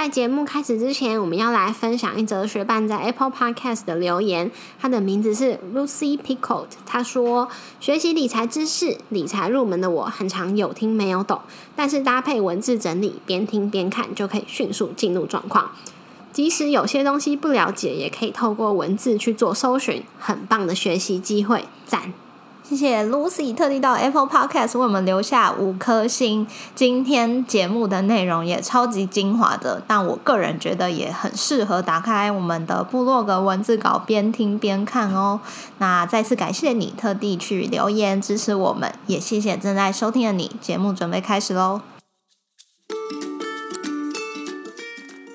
在节目开始之前，我们要来分享一则学伴在 Apple Podcast 的留言。他的名字是 Lucy Picot。他说：“学习理财知识，理财入门的我很常有听没有懂，但是搭配文字整理，边听边看就可以迅速进入状况。即使有些东西不了解，也可以透过文字去做搜寻，很棒的学习机会，赞！”谢谢 Lucy 特地到 Apple Podcast 为我们留下五颗星。今天节目的内容也超级精华的，但我个人觉得也很适合打开我们的部落格文字稿，边听边看哦。那再次感谢你特地去留言支持我们，也谢谢正在收听的你。节目准备开始喽。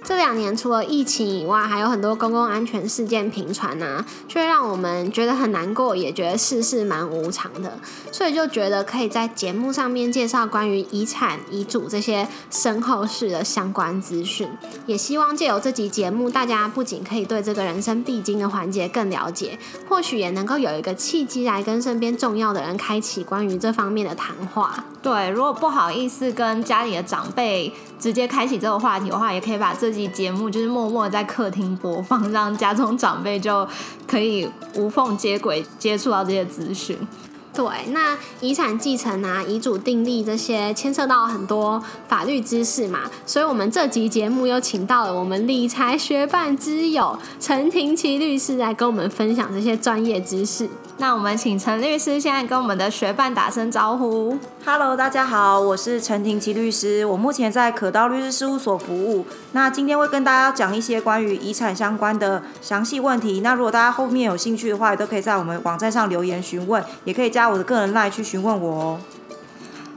这两年除了疫情以外，还有很多公共安全事件频传呐，却让我们觉得很难过，也觉得世事蛮无常的，所以就觉得可以在节目上面介绍关于遗产、遗嘱这些身后事的相关资讯。也希望借由这集节目，大家不仅可以对这个人生必经的环节更了解，或许也能够有一个契机来跟身边重要的人开启关于这方面的谈话。对，如果不好意思跟家里的长辈直接开启这个话题的话，也可以把这集节目就是默默在客厅播放，让家中长辈就可以无缝接轨接触到这些资讯。对，那遗产继承啊、遗嘱订立这些牵涉到很多法律知识嘛，所以我们这集节目又请到了我们理财学办之友陈廷奇律师来跟我们分享这些专业知识。那我们请陈律师现在跟我们的学伴打声招呼。Hello，大家好，我是陈廷奇律师，我目前在可道律师事务所服务。那今天会跟大家讲一些关于遗产相关的详细问题。那如果大家后面有兴趣的话，也都可以在我们网站上留言询问，也可以加我的个人 line 去询问我哦。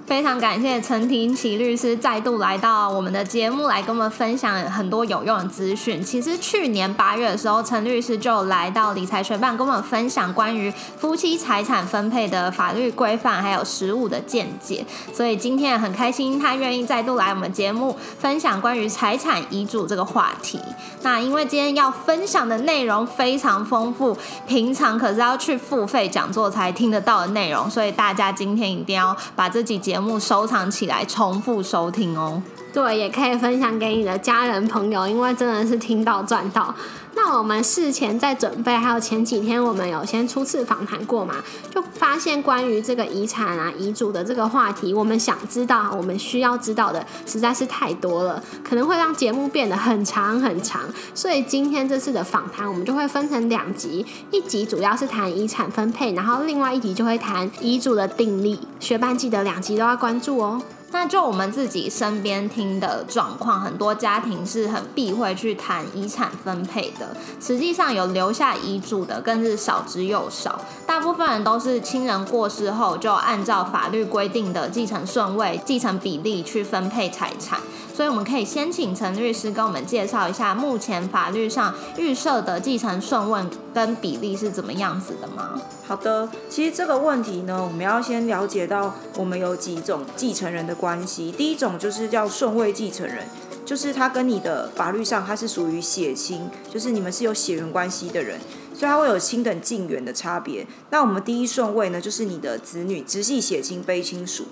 非常感谢陈廷奇律师再度来到我们的节目，来跟我们分享很多有用的资讯。其实去年八月的时候，陈律师就来到理财学办，跟我们分享关于夫妻财产分配的法律规范，还有实务的见解。所以今天也很开心，他愿意再度来我们节目分享关于财产遗嘱这个话题。那因为今天要分享的内容非常丰富，平常可是要去付费讲座才听得到的内容，所以大家今天一定要把这集节节目收藏起来，重复收听哦。对，也可以分享给你的家人朋友，因为真的是听到赚到。那我们事前在准备，还有前几天我们有先初次访谈过嘛，就发现关于这个遗产啊、遗嘱的这个话题，我们想知道、我们需要知道的实在是太多了，可能会让节目变得很长很长。所以今天这次的访谈，我们就会分成两集，一集主要是谈遗产分配，然后另外一集就会谈遗嘱的订立。学班记得两集都要关注哦。那就我们自己身边听的状况，很多家庭是很避讳去谈遗产分配的。实际上有留下遗嘱的更是少之又少，大部分人都是亲人过世后就按照法律规定的继承顺位、继承比例去分配财产。所以我们可以先请陈律师跟我们介绍一下目前法律上预设的继承顺位跟比例是怎么样子的吗？好的，其实这个问题呢，我们要先了解到我们有几种继承人的关系。第一种就是叫顺位继承人，就是他跟你的法律上他是属于血亲，就是你们是有血缘关系的人，所以他会有亲等近远的差别。那我们第一顺位呢，就是你的子女直系血亲非亲属。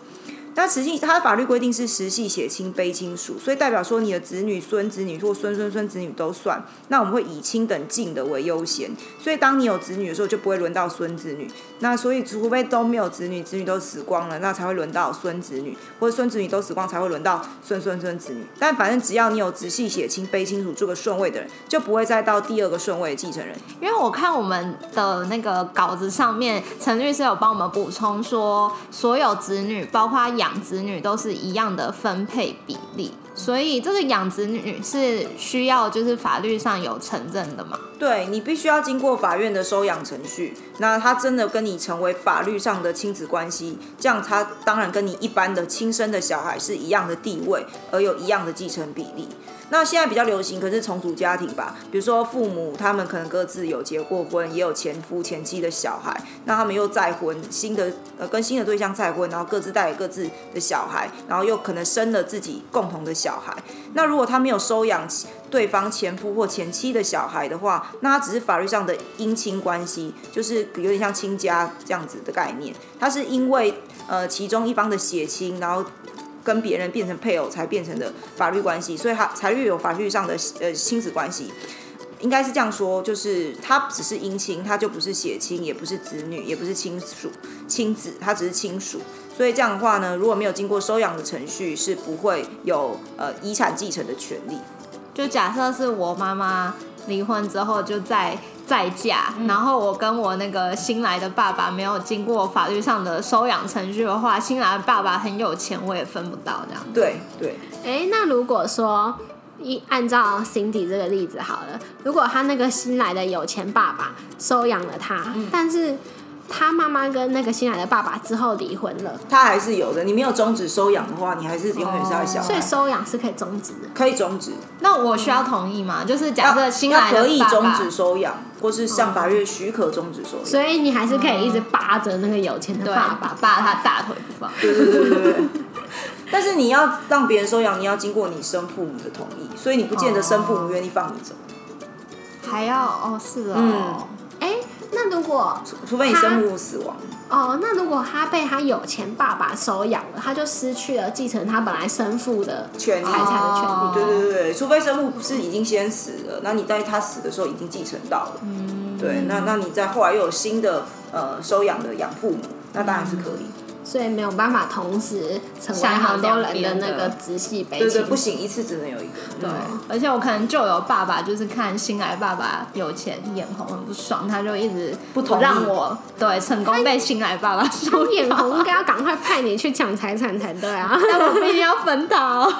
那实际它的法律规定是实系血亲非亲属，所以代表说你的子女、孙子女或孙孙孙子女都算。那我们会以亲等近的为优先，所以当你有子女的时候，就不会轮到孙子女。那所以除非都没有子女，子女都死光了，那才会轮到孙子女，或者孙子女都死光才会轮到孙孙孙子女。但反正只要你有直系血亲非亲属这个顺位的人，就不会再到第二个顺位的继承人。因为我看我们的那个稿子上面，陈律师有帮我们补充说，所有子女包括养。养子女都是一样的分配比例，所以这个养子女是需要就是法律上有承认的嘛？对你必须要经过法院的收养程序，那他真的跟你成为法律上的亲子关系，这样他当然跟你一般的亲生的小孩是一样的地位，而有一样的继承比例。那现在比较流行，可是重组家庭吧，比如说父母他们可能各自有结过婚，也有前夫前妻的小孩，那他们又再婚，新的呃跟新的对象再婚，然后各自带各自的小孩，然后又可能生了自己共同的小孩。那如果他没有收养对方前夫或前妻的小孩的话，那他只是法律上的姻亲关系，就是有点像亲家这样子的概念。他是因为呃其中一方的血亲，然后跟别人变成配偶才变成的法律关系，所以他才会有法律上的呃亲子关系。应该是这样说，就是他只是姻亲，他就不是血亲，也不是子女，也不是亲属亲子，他只是亲属。所以这样的话呢，如果没有经过收养的程序，是不会有呃遗产继承的权利。就假设是我妈妈离婚之后就在再嫁，然后我跟我那个新来的爸爸没有经过法律上的收养程序的话，新来的爸爸很有钱，我也分不到这样。对对，哎，那如果说一按照 Cindy 这个例子好了，如果他那个新来的有钱爸爸收养了他，但是他妈妈跟那个新来的爸爸之后离婚了，他还是有的。你没有终止收养的话，你还是永远是要小孩，所以收养是可以终止的。可以终止。那我需要同意吗？就是假设新来可以爸爸终止收养，或是向法院许可终止收养。所以你还是可以一直扒着那个有钱的对爸爸，扒他大腿不放。对对对对对。但是你要让别人收养，你要经过你生父母的同意，所以你不见得生父母愿意放你走，还要哦，是哦，嗯哎，那如果除非你生父母死亡。哦，那如果他被他有钱爸爸收养了，他就失去了继承他本来生父的权利财产的权利。哦对对对对，除非生父是已经先死了，那你在他死的时候已经继承到了，嗯，对，那那你在后来又有新的呃收养的养父母，那当然是可以。所以没有办法同时成为像很多人的两边的那个直系悲对对，不行，一次只能有一个。对嗯，而且我可能就有爸爸，就是看新来爸爸有钱眼红很不爽，他就一直不同意让我对成功被新来爸爸收眼养，红应该要赶快派你去抢财产才对啊！但我们也要分到。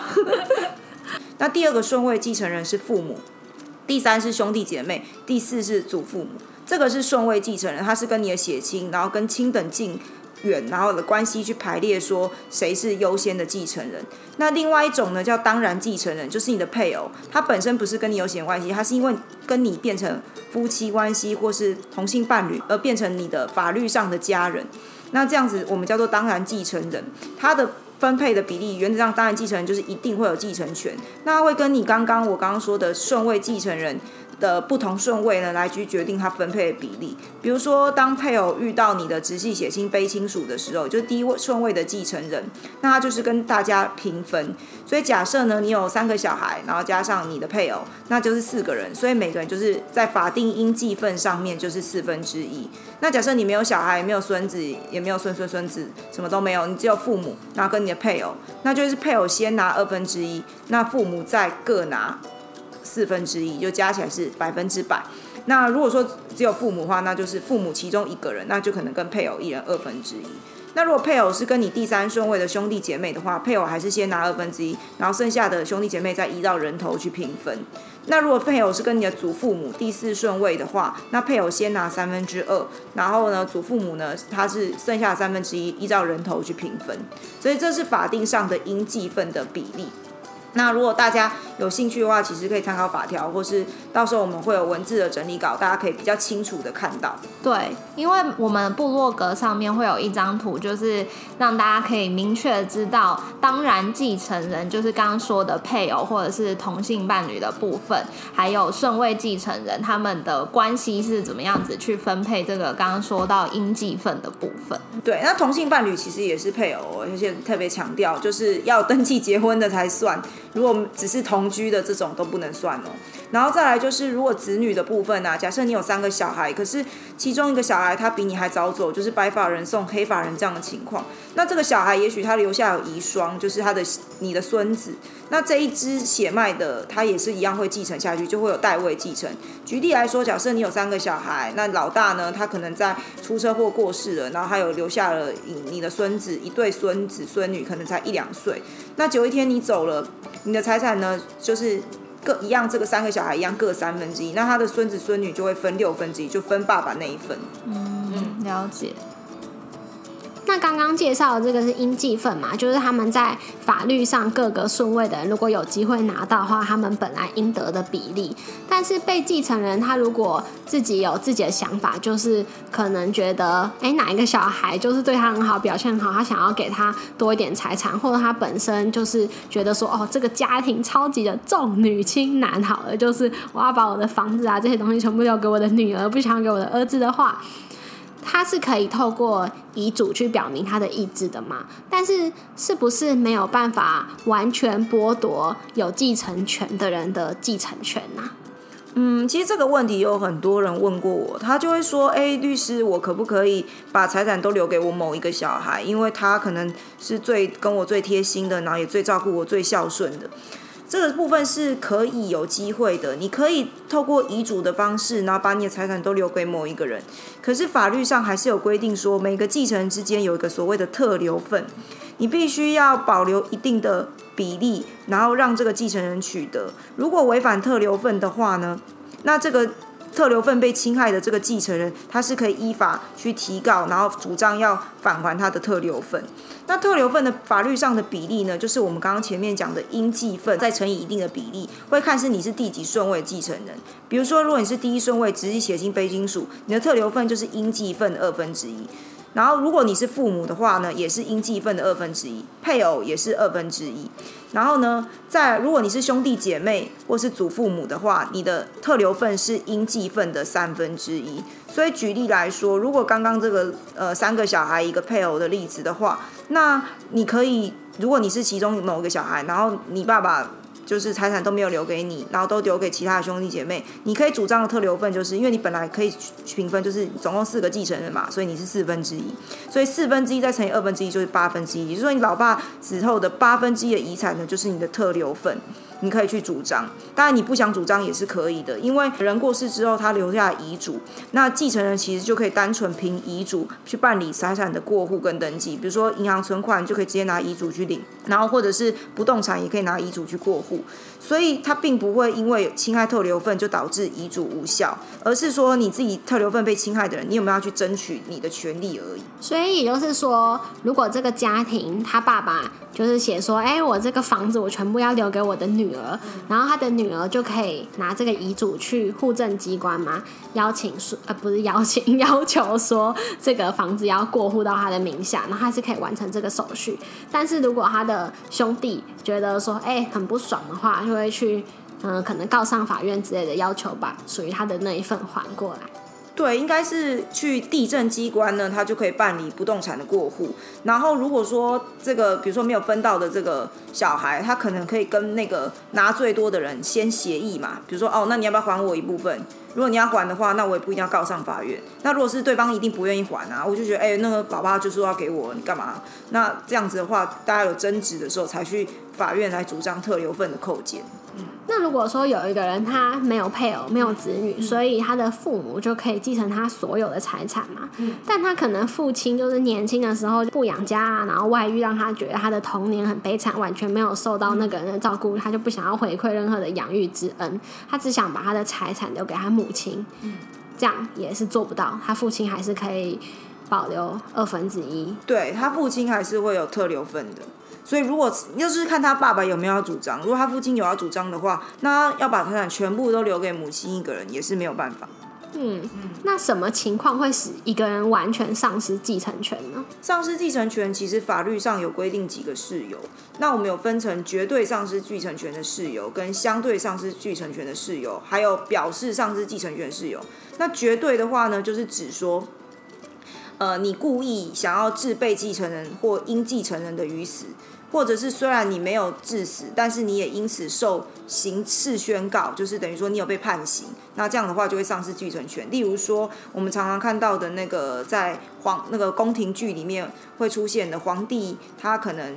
那第二个顺位继承人是父母，第三是兄弟姐妹，第四是祖父母。这个是顺位继承人，他是跟你的血亲，然后跟亲等近远，然后的关系去排列，说谁是优先的继承人。那另外一种呢，叫当然继承人，就是你的配偶，他本身不是跟你有血缘关系，他是因为跟你变成夫妻关系或是同性伴侣，而变成你的法律上的家人。那这样子，我们叫做当然继承人，他的分配的比例，原则上当然继承人就是一定会有继承权，那会跟你刚刚我刚刚说的顺位继承人的不同顺位呢，来去决定他分配的比例。比如说，当配偶遇到你的直系血亲非亲属的时候，就是第一位顺位的继承人，那他就是跟大家平分。所以假设呢，你有三个小孩，然后加上你的配偶，那就是四个人，所以每个人就是在法定应继分上面就是四分之一。那假设你没有小孩，没有孙子，也没有孙孙孙子，什么都没有，你只有父母，然后跟你的配偶，那就是配偶先拿二分之一，那父母再各拿四分之一，就加起来是百分之百。那如果说只有父母的话，那就是父母其中一个人，那就可能跟配偶一人二分之一。那如果配偶是跟你第三顺位的兄弟姐妹的话，配偶还是先拿二分之一，然后剩下的兄弟姐妹再依照人头去平分。那如果配偶是跟你的祖父母第四顺位的话，那配偶先拿三分之二，然后呢，祖父母呢，他是剩下三分之一，依照人头去平分。所以这是法定上的应继分的比例。那如果大家有兴趣的话，其实可以参考法条，或是到时候我们会有文字的整理稿，大家可以比较清楚的看到。对，因为我们部落格上面会有一张图，就是让大家可以明确的知道，当然继承人就是刚刚说的配偶或者是同性伴侣的部分，还有顺位继承人他们的关系是怎么样子去分配这个刚刚说到应继分的部分。对，那同性伴侣其实也是配偶，而且特别强调，就是要登记结婚的才算，如果只是同居的这种都不能算哦。然后再来就是，如果子女的部分啊，假设你有三个小孩，可是其中一个小孩他比你还早走，就是白发人送黑发人这样的情况，那这个小孩也许他留下有遗孀，就是他的你的孙子，那这一支血脉的他也是一样会继承下去，就会有代位继承。举例来说，假设你有三个小孩，那老大呢，他可能在出车祸过世了，然后还有留下了你你的孙子一对孙子孙女，可能才一两岁。那有一天你走了，你的财产呢，就是各一样，这个三个小孩一样各三分之一，那他的孙子孙女就会分六分之一，就分爸爸那一份。嗯，了解。那刚刚介绍的这个是应继分嘛，就是他们在法律上各个顺位的人，如果有机会拿到的话，他们本来应得的比例。但是被继承人他如果自己有自己的想法，就是可能觉得，哎，哪一个小孩就是对他很好，表现很好，他想要给他多一点财产，或者他本身就是觉得说，哦，这个家庭超级的重女轻男，好了，就是我要把我的房子啊这些东西全部留给我的女儿，不想给我的儿子的话。他是可以透过遗嘱去表明他的意志的嘛？但是是不是没有办法完全剥夺有继承权的人的继承权呢？嗯，其实这个问题有很多人问过我，他就会说：“哎，律师，我可不可以把财产都留给我某一个小孩？因为他可能是最跟我最贴心的，然后也最照顾我、最孝顺的。”这个部分是可以有机会的，你可以透过遗嘱的方式，然后把你的财产都留给某一个人。可是法律上还是有规定说，每个继承人之间有一个所谓的特留份，你必须要保留一定的比例，然后让这个继承人取得。如果违反特留份的话呢，那这个。特留份被侵害的这个继承人，他是可以依法去提告，然后主张要返还他的特留份。那特留份的法律上的比例呢，就是我们刚刚前面讲的应继份再乘以一定的比例，会看是你是第几顺位继承人。比如说，如果你是第一顺位，直接写进非金属，你的特留份就是应继份的二分之一。然后，如果你是父母的话呢，也是应继份的二分之一；配偶也是二分之一。然后呢，在如果你是兄弟姐妹或是祖父母的话，你的特留份是应继份的三分之一。所以举例来说，如果刚刚这个呃三个小孩一个配偶的例子的话，那你可以，如果你是其中某一个小孩，然后你爸爸。就是财产都没有留给你，然后都留给其他的兄弟姐妹。你可以主张的特留份，就是因为你本来可以平分，就是总共四个继承人嘛，所以你是四分之一。所以四分之一再乘以二分之一就是八分之一，也就是说你老爸死后的八分之一的遗产呢，就是你的特留份。你可以去主张，当然你不想主张也是可以的，因为人过世之后他留下遗嘱，那继承人其实就可以单纯凭遗嘱去办理财产的过户跟登记，比如说银行存款就可以直接拿遗嘱去领，然后或者是不动产也可以拿遗嘱去过户，所以它并不会因为侵害特留份就导致遗嘱无效，而是说你自己特留份被侵害的人，你有没有要去争取你的权利而已。所以也就是说，如果这个家庭他爸爸。就是写说，哎，我这个房子我全部要留给我的女儿，然后他的女儿就可以拿这个遗嘱去户政机关嘛，邀请说，呃，不是邀请，要求说这个房子要过户到他的名下，然后他是可以完成这个手续。但是如果他的兄弟觉得说，哎，很不爽的话，就会去，嗯，可能告上法院之类的，要求把属于他的那一份还过来。对，应该是去地震机关呢，他就可以办理不动产的过户。然后如果说这个，比如说没有分到的这个小孩，他可能可以跟那个拿最多的人先协议嘛。比如说，哦，那你要不要还我一部分？如果你要还的话，那我也不一定要告上法院。那如果是对方一定不愿意还啊，我就觉得，哎，那个宝宝就说要给我，你干嘛？那这样子的话，大家有争执的时候才去法院来主张特留份的扣减。那如果说有一个人他没有配偶、没有子女，所以他的父母就可以继承他所有的财产嘛？但他可能父亲就是年轻的时候不养家啊，然后外遇，让他觉得他的童年很悲惨，完全没有受到那个人的照顾，他就不想要回馈任何的养育之恩，他只想把他的财产留给他母亲。这样也是做不到，他父亲还是可以保留二分之一。对他父亲还是会有特留份的。所以，如果要是看他爸爸有没有要主张，如果他父亲有要主张的话，那要把财产全部都留给母亲一个人，也是没有办法。嗯，那什么情况会使一个人完全丧失继承权呢？丧失继承权，其实法律上有规定几个事由。那我们有分成绝对丧失继承权的事由，跟相对丧失继承权的事由，还有表示丧失继承权的事由。那绝对的话呢，就是指说，呃，你故意想要置被继承人或应继承人的于死。或者是虽然你没有致死，但是你也因此受刑事宣告，就是等于说你有被判刑，那这样的话就会丧失继承权。例如说，我们常常看到的那个在皇那个宫廷剧里面会出现的皇帝，他可能。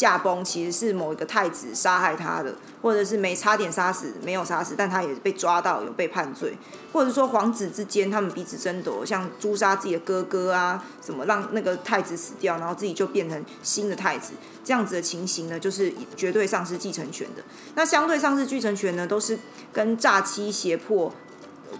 驾崩其实是某一个太子杀害他的，或者是没差点杀死，没有杀死，但他也被抓到有被判罪，或者说皇子之间他们彼此争夺，像诛杀自己的哥哥啊，什么让那个太子死掉，然后自己就变成新的太子，这样子的情形呢，就是绝对丧失继承权的。那相对丧失继承权呢，都是跟诈欺胁迫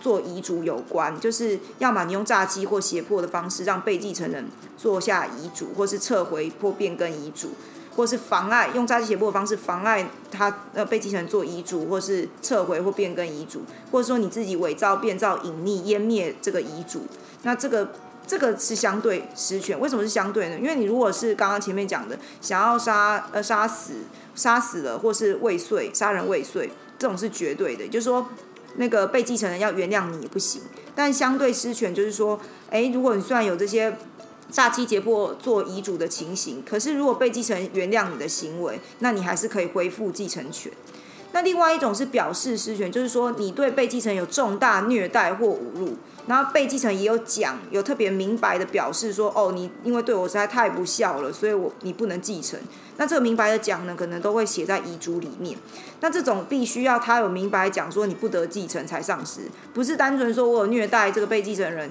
做遗嘱有关，就是要么你用诈欺或胁迫的方式让被继承人做下遗嘱，或是撤回或变更遗嘱，或是妨碍用诈欺胁迫的方式妨碍他呃被继承人做遗嘱，或是撤回或变更遗嘱，或者说你自己伪造、变造、隐匿、湮灭这个遗嘱，那这个。这个是相对失权，为什么是相对呢？因为你如果是刚刚前面讲的，想要杀呃杀死杀死了，或是未遂杀人未遂，这种是绝对的，就是说那个被继承人要原谅你也不行。但相对失权就是说，哎，如果你虽然有这些诈欺胁迫做遗嘱的情形，可是如果被继承人原谅你的行为，那你还是可以恢复继承权。那另外一种是表示失权，就是说你对被继承有重大虐待或侮辱。然后被继承也有讲，有特别明白的表示说，哦，你因为对我实在太不孝了，所以我你不能继承。那这个明白的讲呢，可能都会写在遗嘱里面。那这种必须要他有明白讲说你不得继承才丧失，不是单纯说我有虐待这个被继承人，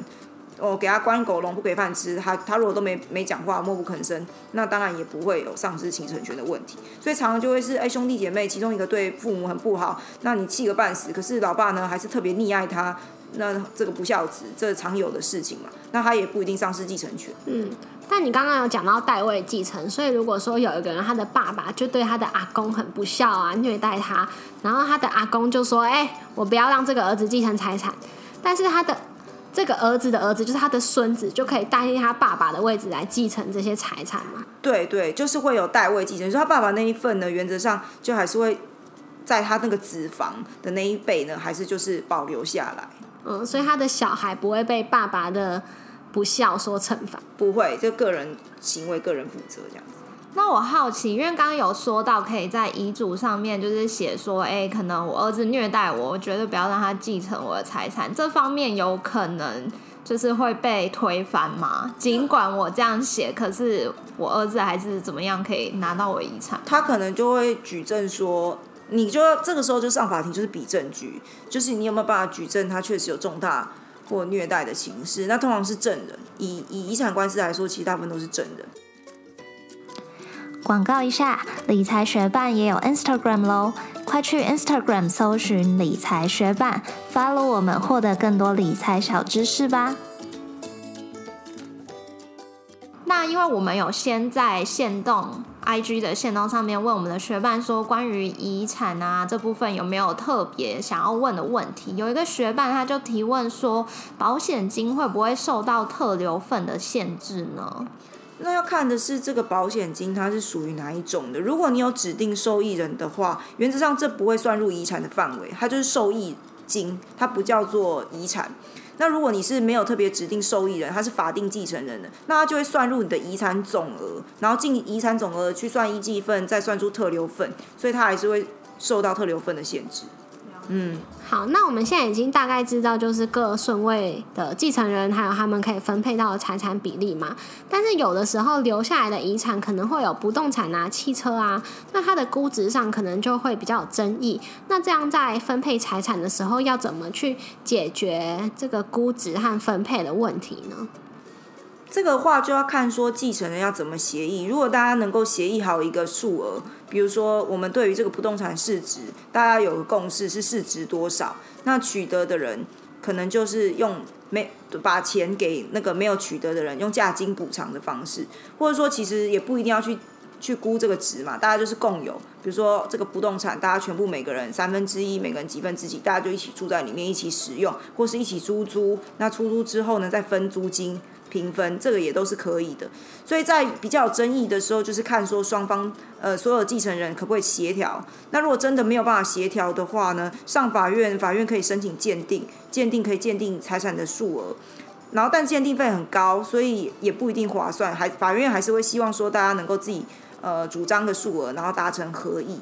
哦，给他关狗笼不给饭吃，他他如果都没没讲话默不吭声，那当然也不会有丧失继承权的问题。所以常常就会是，哎，兄弟姐妹其中一个对父母很不好，那你气个半死，可是老爸呢还是特别溺爱他。那这个不孝子，这常有的事情嘛，那他也不一定丧失继承权。嗯，但你刚刚有讲到代位继承，所以如果说有一个人他的爸爸就对他的阿公很不孝啊，虐待他，然后他的阿公就说：“哎，我不要让这个儿子继承财产。”但是他的这个儿子的儿子，就是他的孙子，就可以代替他爸爸的位置来继承这些财产嘛？对对，就是会有代位继承，说他爸爸那一份呢，原则上就还是会在他那个子房的那一辈呢，还是就是保留下来。嗯，所以他的小孩不会被爸爸的不孝所惩罚，不会，就个人行为个人负责这样子。那我好奇，因为刚刚有说到可以在遗嘱上面就是写说，哎，可能我儿子虐待我，我绝对不要让他继承我的财产，这方面有可能就是会被推翻吗？尽管我这样写，可是我儿子还是怎么样可以拿到我遗产？他可能就会举证说。你就这个时候就上法庭，就是比证据，就是你有没有办法举证他确实有重大或虐待的情事。那通常是证人，以以遗产官司来说，其实大部分都是证人。广告一下，理财学办也有 Instagram 喽，快去 Instagram 搜寻理财学办，follow 我们，获得更多理财小知识吧。那因为我们有先在线动。I G 的线动上面问我们的学伴说，关于遗产啊这部分有没有特别想要问的问题？有一个学伴他就提问说，保险金会不会受到特留份的限制呢？那要看的是这个保险金它是属于哪一种的。如果你有指定受益人的话，原则上这不会算入遗产的范围，它就是受益金，它不叫做遗产。那如果你是没有特别指定受益人，他是法定继承人的，那他就会算入你的遗产总额，然后进遗产总额去算一计份，再算出特留份，所以他还是会受到特留份的限制。嗯，好，那我们现在已经大概知道，就是各顺位的继承人，还有他们可以分配到的财产比例嘛。但是有的时候留下来的遗产可能会有不动产啊、汽车啊，那它的估值上可能就会比较有争议。那这样在分配财产的时候，要怎么去解决这个估值和分配的问题呢？这个话就要看说继承人要怎么协议。如果大家能够协议好一个数额，比如说我们对于这个不动产市值，大家有个共识是市值多少，那取得的人可能就是用没把钱给那个没有取得的人，用价金补偿的方式，或者说其实也不一定要去去估这个值嘛，大家就是共有。比如说这个不动产，大家全部每个人三分之一，每个人几分之几，大家就一起住在里面，一起使用，或是一起租租。那出租之后呢，再分租金。平分这个也都是可以的，所以在比较有争议的时候，就是看说双方呃所有继承人可不可以协调。那如果真的没有办法协调的话呢，上法院，法院可以申请鉴定，鉴定可以鉴定财产的数额，然后但鉴定费很高，所以也不一定划算，还法院还是会希望说大家能够自己呃主张的数额，然后达成合意。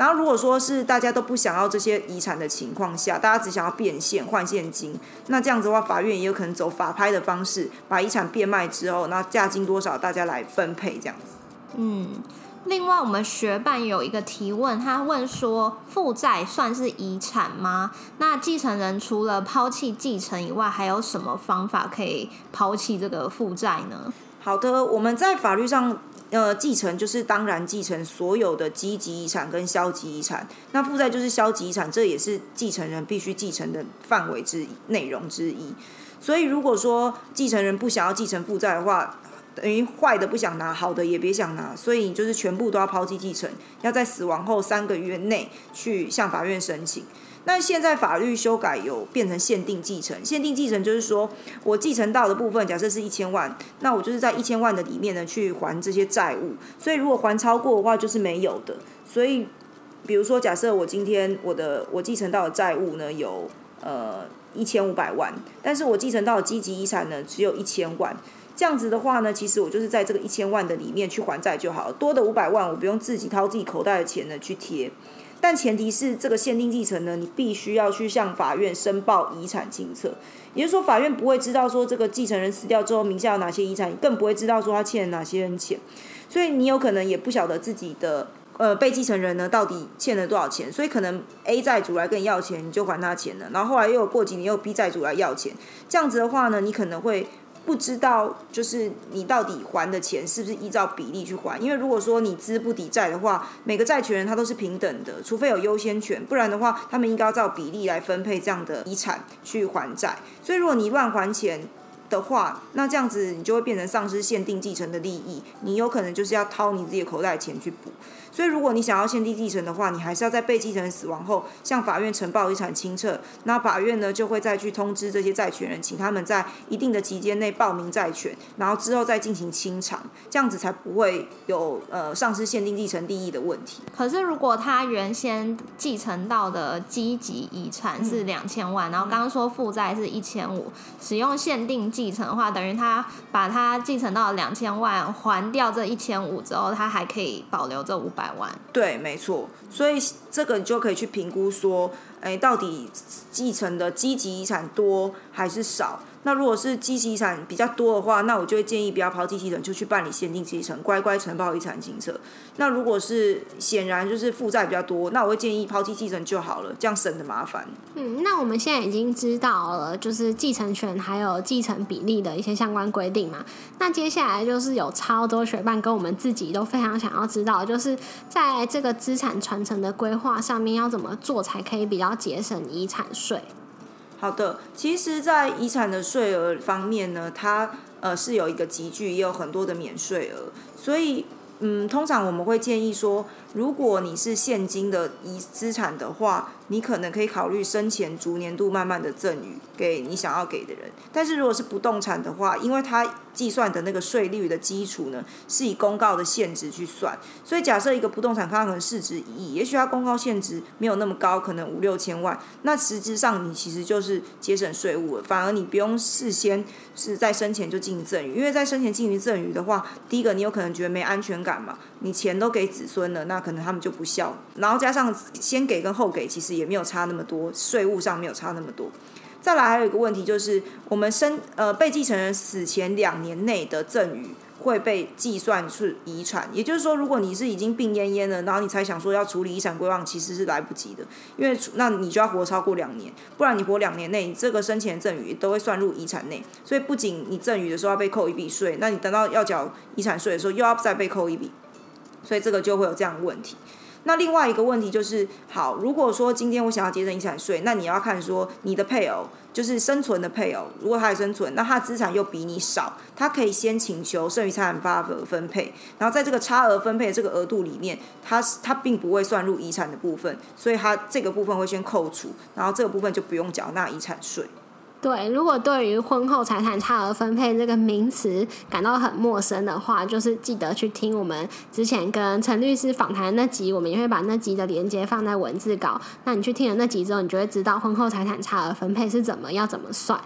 然后，如果说是大家都不想要这些遗产的情况下，大家只想要变现换现金，那这样子的话，法院也有可能走法拍的方式，把遗产变卖之后，那价金多少，大家来分配这样子。嗯，另外我们学办有一个提问，他问说，负债算是遗产吗？那继承人除了抛弃继承以外，还有什么方法可以抛弃这个负债呢？好的，我们在法律上。呃，继承就是当然继承所有的积极遗产跟消极遗产，那负债就是消极遗产，这也是继承人必须继承的范围之内容之一。所以如果说继承人不想要继承负债的话，等于坏的不想拿，好的也别想拿，所以就是全部都要抛弃继承，要在死亡后三个月内去向法院申请。那现在法律修改有变成限定继承，限定继承就是说我继承到的部分，假设是一千万，那我就是在一千万的里面呢去还这些债务，所以如果还超过的话就是没有的。所以比如说假设我今天我的我继承到的债务呢有呃一千五百万，但是我继承到的积极遗产呢只有一千万，这样子的话呢，其实我就是在这个一千万的里面去还债就好了，多的五百万我不用自己掏自己口袋的钱呢去贴。但前提是这个限定继承呢，你必须要去向法院申报遗产清册，也就是说，法院不会知道说这个继承人死掉之后名下有哪些遗产，更不会知道说他欠哪些人钱，所以你有可能也不晓得自己的呃被继承人呢到底欠了多少钱，所以可能 A 债主来跟你要钱，你就还他钱了，然后后来又有过几年又有 B 债主来要钱，这样子的话呢，你可能会。不知道，就是你到底还的钱是不是依照比例去还？因为如果说你资不抵债的话，每个债权人他都是平等的，除非有优先权，不然的话，他们应该要照比例来分配这样的遗产去还债。所以如果你乱还钱的话，那这样子你就会变成丧失限定继承的利益，你有可能就是要掏你自己的口袋钱去补。所以，如果你想要限定继承的话，你还是要在被继承人死亡后向法院呈报遗产清册。那法院呢，就会再去通知这些债权人，请他们在一定的期间内报名债权，然后之后再进行清偿，这样子才不会有呃丧失限定继承利益的问题。可是，如果他原先继承到的积极遗产是两千万，然后刚刚说负债是一千五，使用限定继承的话，等于他把他继承到两千万还掉这一千五之后，他还可以保留这五百。百万，对，没错，所以这个你就可以去评估说，哎，到底继承的积极遗产多还是少？那如果是积极遗产比较多的话，那我就会建议不要抛弃继承，就去办理限定继承，乖乖承报遗产清册。那如果是显然就是负债比较多，那我会建议抛弃继承就好了，这样省的麻烦。嗯，那我们现在已经知道了，就是继承权还有继承比例的一些相关规定嘛。那接下来就是有超多学伴跟我们自己都非常想要知道，就是在这个资产传承的规划上面要怎么做才可以比较节省遗产税。好的，其实，在遗产的税额方面呢，它呃是有一个集聚，也有很多的免税额，所以嗯，通常我们会建议说，如果你是现金的遗资产的话。你可能可以考虑生前逐年度慢慢的赠与给你想要给的人，但是如果是不动产的话，因为它计算的那个税率的基础呢，是以公告的限值去算，所以假设一个不动产它可能市值一亿，也许它公告限值没有那么高，可能五六千万，那实质上你其实就是节省税务了，反而你不用事先是在生前就进行赠与，因为在生前进行赠与的话，第一个你有可能觉得没安全感嘛，你钱都给子孙了，那可能他们就不孝，然后加上先给跟后给其实。也没有差那么多，税务上没有差那么多。再来还有一个问题就是，我们生呃被继承人死前两年内的赠与会被计算是遗产。也就是说，如果你是已经病恹恹了，然后你才想说要处理遗产规划，其实是来不及的，因为那你就要活超过两年，不然你活两年内，你这个生前赠与都会算入遗产内。所以不仅你赠与的时候要被扣一笔税，那你等到要缴遗产税的时候又要再被扣一笔，所以这个就会有这样的问题。那另外一个问题就是，好，如果说今天我想要节省遗产税，那你要看说你的配偶就是生存的配偶，如果他还生存，那他资产又比你少，他可以先请求剩余财产发额分配，然后在这个差额分配这个额度里面，他他并不会算入遗产的部分，所以他这个部分会先扣除，然后这个部分就不用缴纳遗产税。对，如果对于婚后财产差额分配这个名词感到很陌生的话，就是记得去听我们之前跟陈律师访谈那集，我们也会把那集的连接放在文字稿。那你去听了那集之后，你就会知道婚后财产差额分配是怎么要怎么算。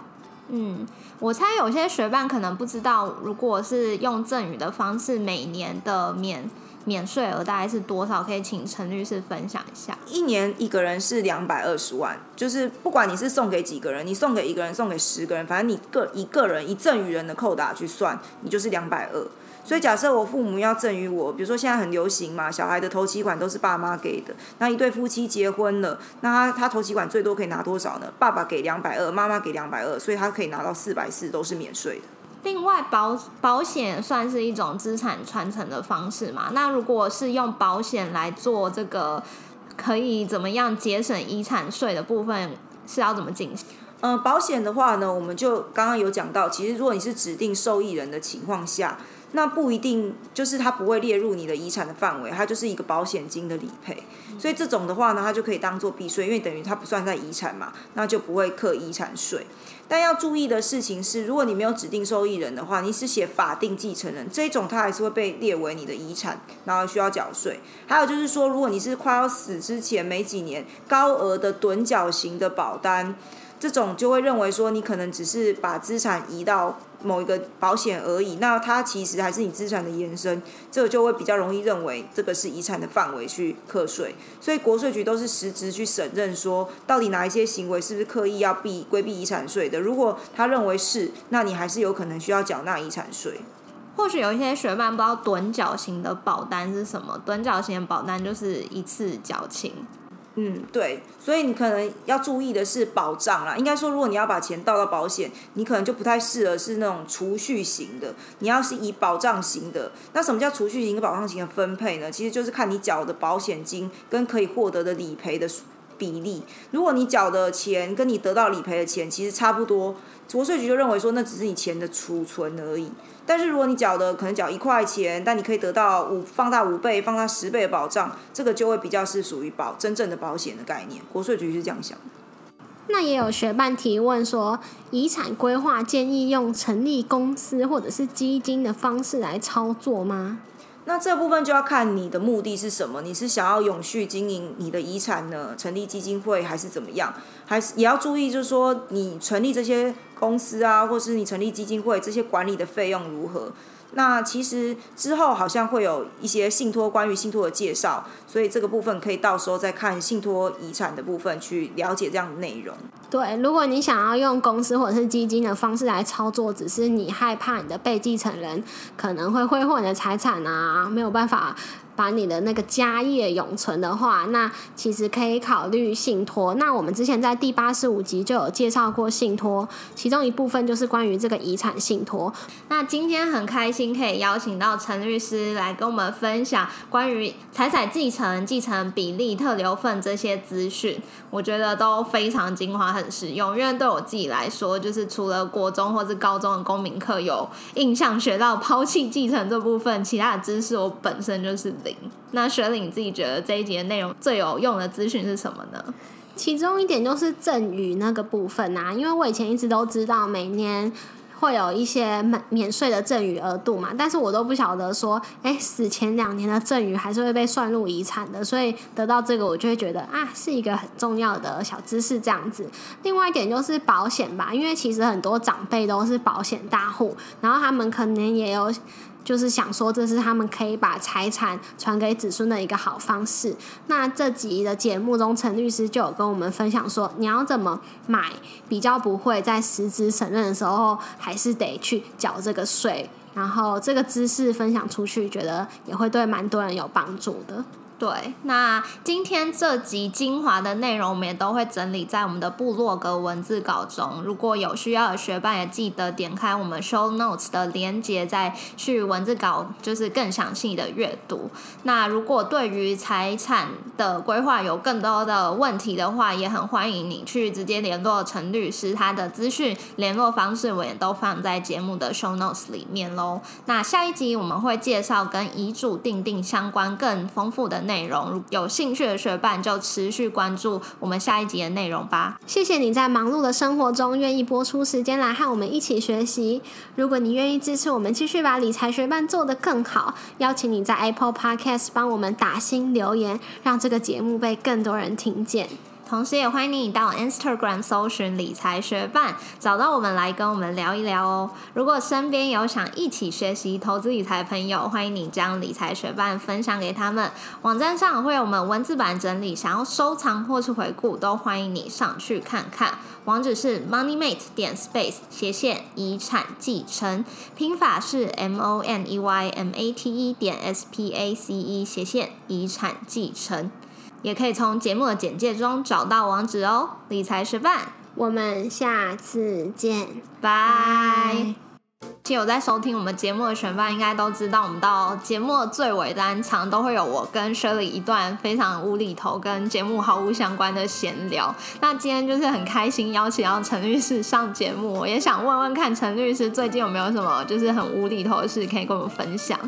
嗯，我猜有些学伴可能不知道，如果是用赠与的方式，每年的免。免税额大概是多少？可以请陈律师分享一下。一年一个人是两百二十万，就是不管你是送给几个人，你送给一个人，送给十个人，反正你个一个人一赠与人的扣打去算，你就是两百二。所以假设我父母要赠与我，比如说现在很流行嘛，小孩的头期款都是爸妈给的。那一对夫妻结婚了，那他他头期款最多可以拿多少呢？爸爸给两百二，妈妈给两百二，所以他可以拿到四百四，都是免税的。另外保保险算是一种资产传承的方式嘛？那如果是用保险来做这个，可以怎么样节省遗产税的部分是要怎么进行？呃，保险的话呢，我们就刚刚有讲到，其实如果你是指定受益人的情况下，那不一定就是它不会列入你的遗产的范围，它就是一个保险金的理赔。所以这种的话呢，它就可以当做避税，因为等于它不算在遗产嘛，那就不会课遗产税。但要注意的事情是，如果你没有指定受益人的话，你是写法定继承人，这种它还是会被列为你的遗产，然后需要缴税。还有就是说，如果你是快要死之前没几年高额的趸缴型的保单。这种就会认为说，你可能只是把资产移到某一个保险而已，那它其实还是你资产的延伸，这个就会比较容易认为这个是遗产的范围去课税。所以国税局都是实质去审认说，到底哪一些行为是不是刻意要避规避遗产税的。如果他认为是，那你还是有可能需要缴纳遗产税。或许有一些学伴不知道趸缴型的保单是什么，趸缴型的保单就是一次缴清。嗯，对，所以你可能要注意的是保障啦。应该说，如果你要把钱倒到保险，你可能就不太适合是那种储蓄型的。你要是以保障型的，那什么叫储蓄型跟保障型的分配呢？其实就是看你缴的保险金跟可以获得的理赔的比例。如果你缴的钱跟你得到理赔的钱其实差不多，国税局就认为说那只是你钱的储存而已。但是如果你缴的可能缴一块钱，但你可以得到五放大五倍、放大十倍的保障，这个就会比较是属于保真正的保险的概念。国税局是这样想。那也有学办提问说，遗产规划建议用成立公司或者是基金的方式来操作吗？那这部分就要看你的目的是什么，你是想要永续经营你的遗产呢？成立基金会还是怎么样？还是也要注意，就是说你成立这些公司啊，或是你成立基金会，这些管理的费用如何？那其实之后好像会有一些信托关于信托的介绍，所以这个部分可以到时候再看信托遗产的部分去了解这样的内容。对，如果你想要用公司或者是基金的方式来操作，只是你害怕你的被继承人可能会挥霍你的财产啊，没有办法。把你的那个家业永存的话，那其实可以考虑信托。那我们之前在第八十五集就有介绍过信托，其中一部分就是关于这个遗产信托。那今天很开心可以邀请到陈律师来跟我们分享关于财产继承、继承比例、特留份这些资讯，我觉得都非常精华、很实用。因为对我自己来说，就是除了国中或是高中的公民课有印象学到抛弃继承这部分，其他的知识我本身就是。那雪玲，你自己觉得这一节内容最有用的资讯是什么呢？其中一点就是赠与那个部分啊，因为我以前一直都知道每年会有一些免免税的赠与额度嘛，但是我都不晓得说，哎，死前两年的赠与还是会被算入遗产的，所以得到这个我就会觉得啊，是一个很重要的小知识这样子。另外一点就是保险吧，因为其实很多长辈都是保险大户，然后他们可能也有。就是想说，这是他们可以把财产传给子孙的一个好方式。那这集的节目中，陈律师就有跟我们分享说，你要怎么买，比较不会在实质承认的时候，还是得去缴这个税。然后这个知识分享出去，觉得也会对蛮多人有帮助的。对，那今天这集精华的内容，我们也都会整理在我们的部落格文字稿中。如果有需要的学伴，也记得点开我们 show notes 的连接，再去文字稿就是更详细的阅读。那如果对于财产的规划有更多的问题的话，也很欢迎你去直接联络陈律师，他的资讯联络方式我也都放在节目的 show notes 里面喽。那下一集我们会介绍跟遗嘱订定相关更丰富的。内容有兴趣的学伴就持续关注我们下一集的内容吧。谢谢你在忙碌的生活中愿意播出时间来和我们一起学习。如果你愿意支持我们继续把理财学伴做得更好，邀请你在 Apple Podcast 帮我们打新留言，让这个节目被更多人听见。同时也欢迎你到 Instagram 搜寻理财学伴，找到我们来跟我们聊一聊哦。如果身边有想一起学习投资理财的朋友，欢迎你将理财学伴分享给他们。网站上会有我们文字版整理，想要收藏或是回顾，都欢迎你上去看看。网址是 moneymate 点 space 斜线遗产继承，拼法是 m o n e y m a t e 点 s p a c e 斜线遗产继承。也可以从节目的简介中找到网址哦。理财示范，我们下次见，拜。其实有在收听我们节目的选伴应该都知道，我们到节目的最尾单场都会有我跟 Shirley 一段非常无厘头、跟节目毫无相关的闲聊。那今天就是很开心邀请到陈律师上节目，我也想问问看陈律师最近有没有什么就是很无厘头的事可以跟我们分享。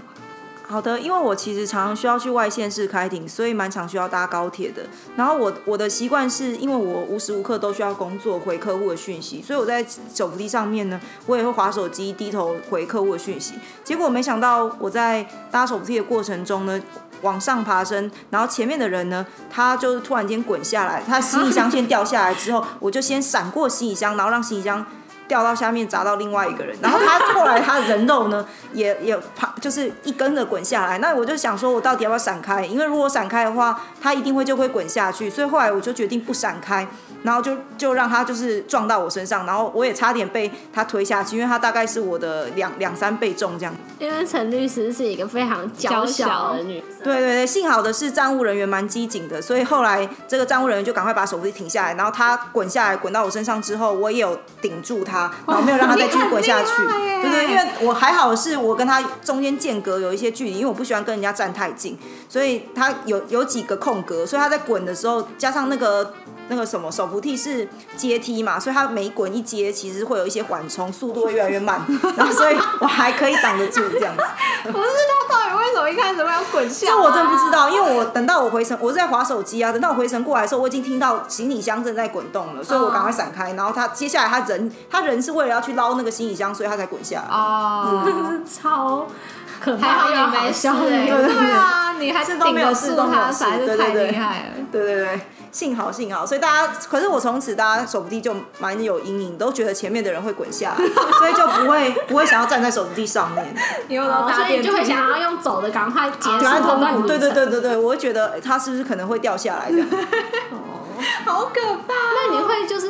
好的，因为我其实常常需要去外县市开庭，所以蛮常需要搭高铁的。然后我我的习惯是因为我无时无刻都需要工作回客户的讯息，所以我在手扶梯上面呢，我也会划手机低头回客户的讯息。结果没想到我在搭手扶梯的过程中呢，往上爬升，然后前面的人呢，他就突然间滚下来，他行李箱先掉下来之后，我就先闪过行李箱，然后让行李箱。掉到下面砸到另外一个人，然后他后来他人肉呢 也也啪就是一根的滚下来，那我就想说我到底要不要闪开？因为如果闪开的话，他一定会就会滚下去，所以后来我就决定不闪开，然后就就让他就是撞到我身上，然后我也差点被他推下去，因为他大概是我的两两三倍重这样。因为陈律师是一个非常娇小的女生，对对对，幸好的是站务人员蛮机警的，所以后来这个站务人员就赶快把手扶梯停下来，然后他滚下来滚到我身上之后，我也有顶住他。然后没有让他再继续滚下去，对对，因为我还好是我跟他中间间隔有一些距离，因为我不喜欢跟人家站太近，所以他有有几个空格，所以他在滚的时候，加上那个那个什么手扶梯是阶梯嘛，所以它每滚一阶其实会有一些缓冲，速度会越来越慢，然后所以我还可以挡得住这样子。不是他到底为什么一开始会要滚下？这我真不知道，因为我等到我回程，我是在划手机啊，等到我回程过来的时候，我已经听到行李箱正在滚动了，所以我赶快闪开，然后他接下来他人他人是为了要去捞那个行李箱，所以他才滚下来。哦，是 超可还好你没事、对啊，你还是都顶得没有事住他，实在是太对对对厉害了。对对对，幸好幸好，所以大家，可是我从此大家手扶梯就蛮有阴影，都觉得前面的人会滚下来，所以就不会不会想要站在手扶梯上面，所以你就会想要用走的赶快结束对对对对对，我会觉得诶他是不是可能会掉下来的？哦。好可怕。那你会就是，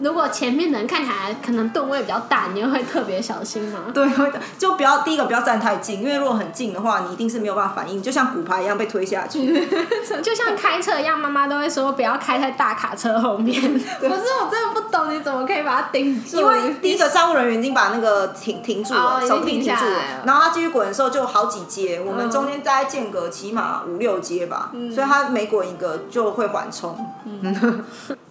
如果前面的人看起来可能吨位比较大，你会特别小心吗？对，会的就不要第一个不要站太近，因为如果很近的话，你一定是没有办法反应，就像骨牌一样被推下去。就像开车一样，妈妈都会说不要开在大卡车后面。可是我真的不懂，你怎么可以把它顶住？因为第一个站务人员已经把那个停停住了，手臂停停住了然后他继续滚的时候就好几阶，我们嗯中间大概间隔起码五六阶吧，所以他每滚一个就会缓冲。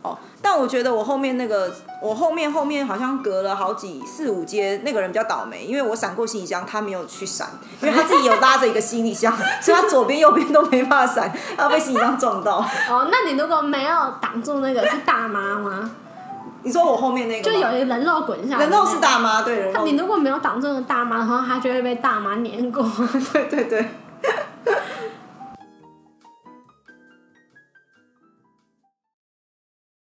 哦，但我觉得我后面那个，我后面后面好像隔了好几四五阶，那个人比较倒霉，因为我闪过行李箱，他没有去闪，因为他自己有拉着一个行李箱，所以他左边右边都没办法闪，他被行李箱撞到。哦，那你如果没有挡住那个是大妈吗？你说我后面那个就有一个人肉滚下来，人肉是大妈，对人肉你如果没有挡住那个大妈的话，他就会被大妈碾过。对 对对，